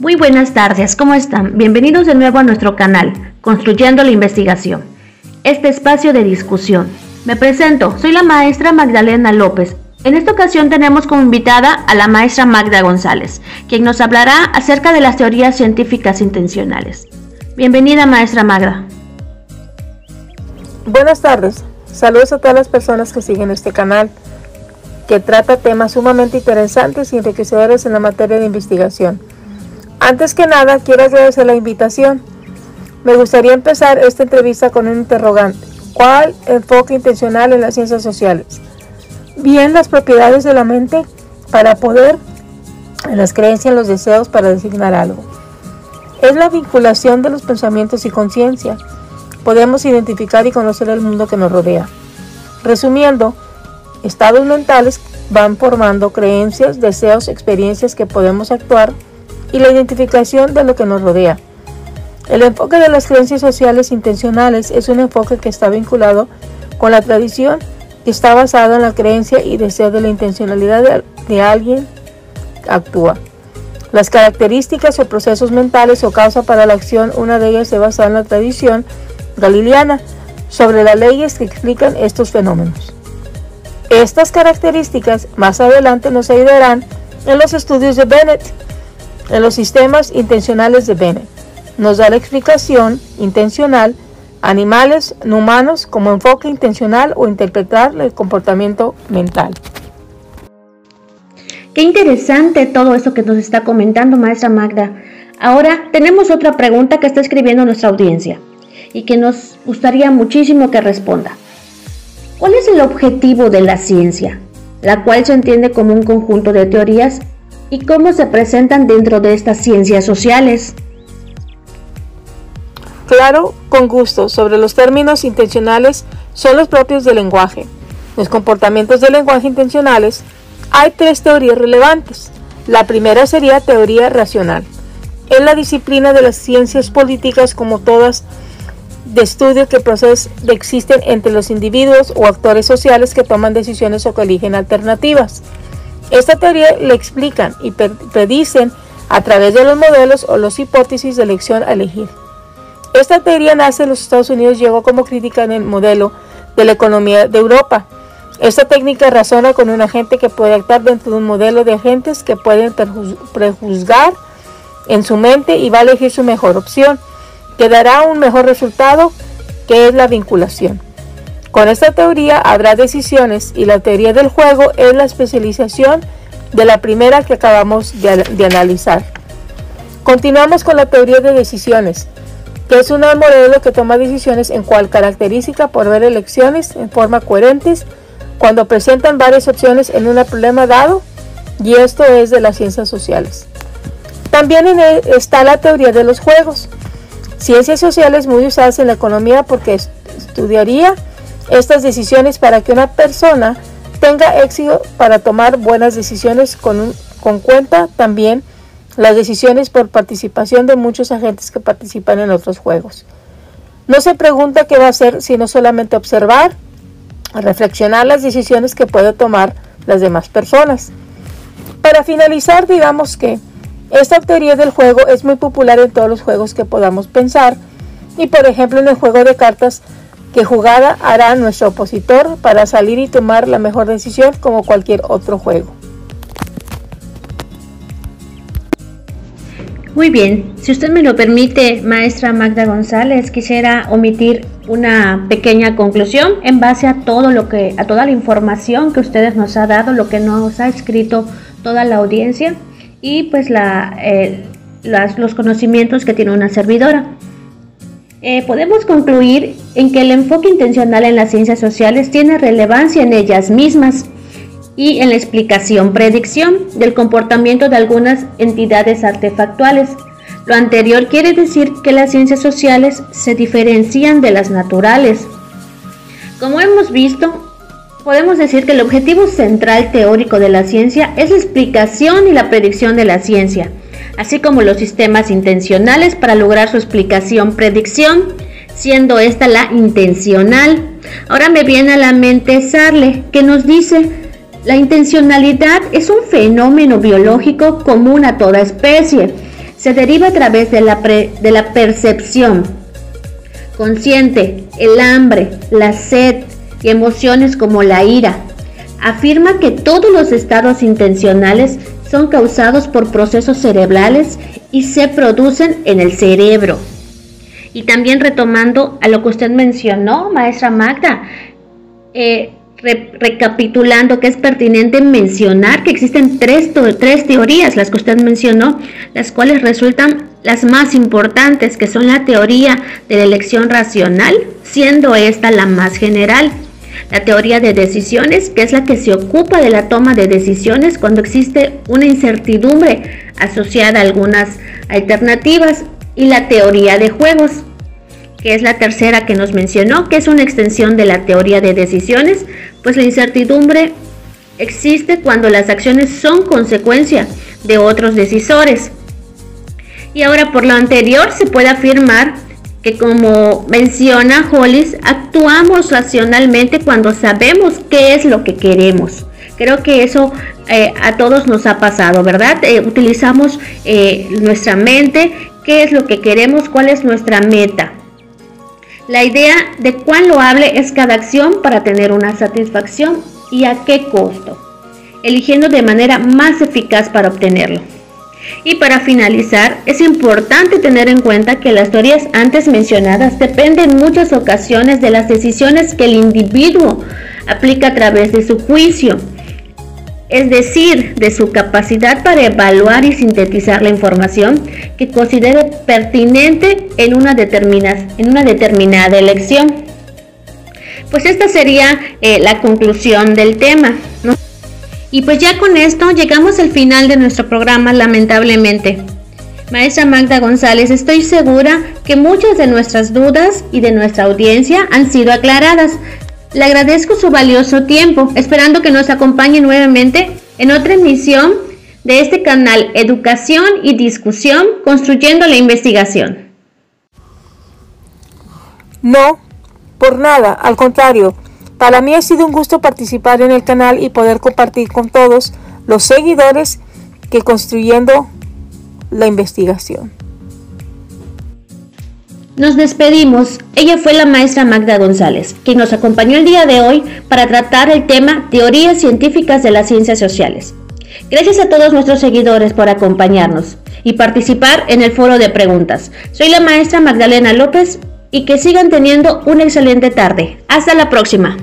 Muy buenas tardes, ¿cómo están? Bienvenidos de nuevo a nuestro canal, Construyendo la Investigación. Este espacio de discusión. Me presento, soy la maestra Magdalena López. En esta ocasión tenemos como invitada a la maestra Magda González, quien nos hablará acerca de las teorías científicas intencionales. Bienvenida maestra Magda. Buenas tardes, saludos a todas las personas que siguen este canal, que trata temas sumamente interesantes y enriquecedores en la materia de investigación. Antes que nada, quiero agradecer la invitación. Me gustaría empezar esta entrevista con un interrogante. ¿Cuál enfoque intencional en las ciencias sociales? Bien, las propiedades de la mente para poder, en las creencias, en los deseos para designar algo. Es la vinculación de los pensamientos y conciencia. Podemos identificar y conocer el mundo que nos rodea. Resumiendo, estados mentales van formando creencias, deseos, experiencias que podemos actuar y la identificación de lo que nos rodea. El enfoque de las creencias sociales intencionales es un enfoque que está vinculado con la tradición que está basado en la creencia y deseo de la intencionalidad de, alguien que actúa. Las características o procesos mentales o causa para la acción, una de ellas se basa en la tradición galileana sobre las leyes que explican estos fenómenos. Estas características más adelante nos ayudarán en los estudios de Bennett en los sistemas intencionales de Bennett. Nos da la explicación intencional animales no humanos como enfoque intencional o interpretar el comportamiento mental. Qué interesante todo eso que nos está comentando maestra Magda. Ahora tenemos otra pregunta que está escribiendo nuestra audiencia y que nos gustaría muchísimo que responda. ¿Cuál es el objetivo de la ciencia? La cual se entiende como un conjunto de teorías y cómo se presentan dentro de estas ciencias sociales. Claro, con gusto, sobre los términos intencionales son los propios del lenguaje. Los comportamientos del lenguaje intencionales hay tres teorías relevantes. La primera sería teoría racional. Es la disciplina de las ciencias políticas como todas de estudio que procesos existen entre los individuos o actores sociales que toman decisiones o que eligen alternativas. Esta teoría le explican y predicen a través de los modelos o las hipótesis de elección a elegir. Esta teoría nace en los Estados Unidos y llegó como crítica en el modelo de la economía de Europa. Esta técnica razona con un agente que puede actuar dentro de un modelo de agentes que pueden prejuzgar en su mente y va a elegir su mejor opción, que dará un mejor resultado, que es la vinculación. Con esta teoría habrá decisiones y la teoría del juego es la especialización de la primera que acabamos de, analizar. Continuamos con la teoría de decisiones, que es un modelo que toma decisiones en cual característica por ver elecciones en forma coherentes cuando presentan varias opciones en un problema dado, y esto es de las ciencias sociales. También está la teoría de los juegos, ciencias sociales muy usadas en la economía porque estudiaría estas decisiones para que una persona tenga éxito para tomar buenas decisiones con, con cuenta también las decisiones por participación de muchos agentes que participan en otros juegos. No se pregunta qué va a hacer, sino solamente observar, reflexionar las decisiones que puede tomar las demás personas. Para finalizar, digamos que esta teoría del juego es muy popular en todos los juegos que podamos pensar y por ejemplo en el juego de cartas ¿Qué jugada hará nuestro opositor para salir y tomar la mejor decisión como cualquier otro juego? Muy bien, si usted me lo permite, maestra Magda González, quisiera omitir una pequeña conclusión en base a todo lo que, a toda la información que ustedes nos ha dado, lo que nos ha escrito toda la audiencia y pues la, eh, los conocimientos que tiene una servidora. Eh, podemos concluir en que el enfoque intencional en las ciencias sociales tiene relevancia en ellas mismas y en la explicación, predicción del comportamiento de algunas entidades artefactuales. Lo anterior quiere decir que las ciencias sociales se diferencian de las naturales. Como hemos visto, podemos decir que el objetivo central teórico de la ciencia es la explicación y la predicción de la ciencia así como los sistemas intencionales para lograr su explicación predicción, siendo esta la intencional. Ahora me viene a la mente Sarle, que nos dice, la intencionalidad es un fenómeno biológico común a toda especie. se deriva a través de la, de la percepción consciente, el hambre, la sed y emociones como la ira. Afirma que todos los estados intencionales son causados por procesos cerebrales y se producen en el cerebro. Y también retomando a lo que usted mencionó, maestra Magda, eh, recapitulando que es pertinente mencionar que existen tres, tres teorías, las que usted mencionó, las cuales resultan las más importantes, que son la teoría de la elección racional, siendo esta la más general. La teoría de decisiones, que es la que se ocupa de la toma de decisiones cuando existe una incertidumbre asociada a algunas alternativas. Y la teoría de juegos, que es la tercera que nos mencionó, que es una extensión de la teoría de decisiones, pues la incertidumbre existe cuando las acciones son consecuencia de otros decisores. Y ahora por lo anterior se puede afirmar que como menciona Hollis, actuamos racionalmente cuando sabemos qué es lo que queremos. Creo que eso eh, a todos nos ha pasado, ¿verdad? Eh, utilizamos eh, nuestra mente, qué es lo que queremos, cuál es nuestra meta. La idea de cuán hable es cada acción para tener una satisfacción y a qué costo, eligiendo de manera más eficaz para obtenerlo. Y para finalizar, es importante tener en cuenta que las teorías antes mencionadas dependen en muchas ocasiones de las decisiones que el individuo aplica a través de su juicio, es decir, de su capacidad para evaluar y sintetizar la información que considere pertinente en una, determinada elección. Pues esta sería eh, la conclusión del tema. Y pues ya con esto llegamos al final de nuestro programa, lamentablemente. Maestra Magda González, estoy segura que muchas de nuestras dudas y de nuestra audiencia han sido aclaradas. Le agradezco su valioso tiempo, esperando que nos acompañe nuevamente en otra emisión de este canal Educación y Discusión Construyendo la Investigación. No, por nada, al contrario. Para mí ha sido un gusto participar en el canal y poder compartir con todos los seguidores que construyendo la investigación. Nos despedimos. Ella fue la maestra Magda González, quien nos acompañó el día de hoy para tratar el tema Teorías científicas de las ciencias sociales. Gracias a todos nuestros seguidores por acompañarnos y participar en el foro de preguntas. Soy la maestra Magdalena López y que sigan teniendo una excelente tarde. Hasta la próxima.